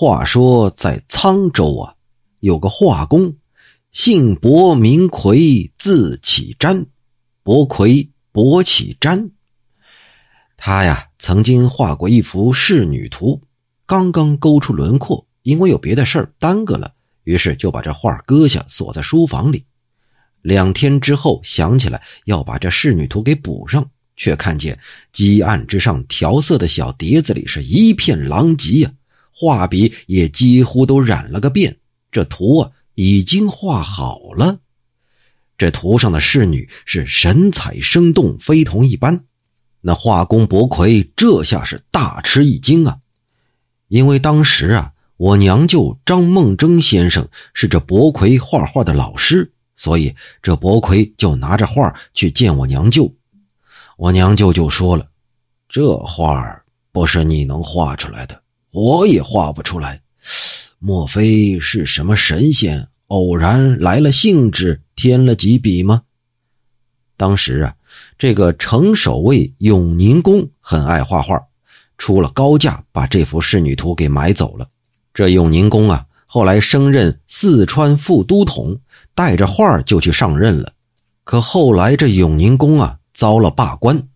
话说在沧州啊，有个画工，姓薄名奎，字启瞻，薄奎薄启瞻。他呀，曾经画过一幅仕女图，刚刚勾出轮廓，因为有别的事儿耽搁了，于是就把这画搁下，锁在书房里。两天之后，想起来要把这仕女图给补上，却看见几案之上调色的小碟子里是一片狼藉呀，画笔也几乎都染了个遍。这图啊，已经画好了。这图上的仕女是神采生动，非同一般。那画工伯奎这下是大吃一惊啊，因为当时啊，我娘舅张梦征先生是这伯奎画画的老师，所以这伯奎就拿着画去见我娘舅。我娘舅就说了：“这画不是你能画出来的，我也画不出来。莫非是什么神仙偶然来了兴致，添了几笔吗？”当时啊。这个城守卫永宁公很爱画画，出了高价把这幅仕女图给买走了。这永宁公啊，后来升任四川副都统，带着画就去上任了。可后来这永宁公啊遭了罢官，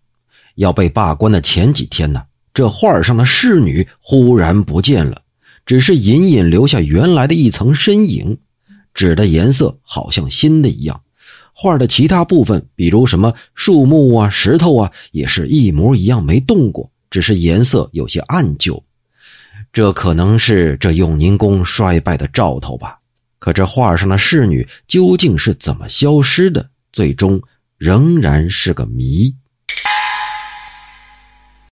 要被罢官的前几天呢，这画上的侍女忽然不见了，只是隐隐留下原来的一层身影，纸的颜色好像新的一样。画的其他部分，比如什么树木啊、石头啊，也是一模一样，没动过，只是颜色有些暗旧。这可能是这永宁宫衰败的兆头吧。可这画上的侍女究竟是怎么消失的，最终仍然是个谜。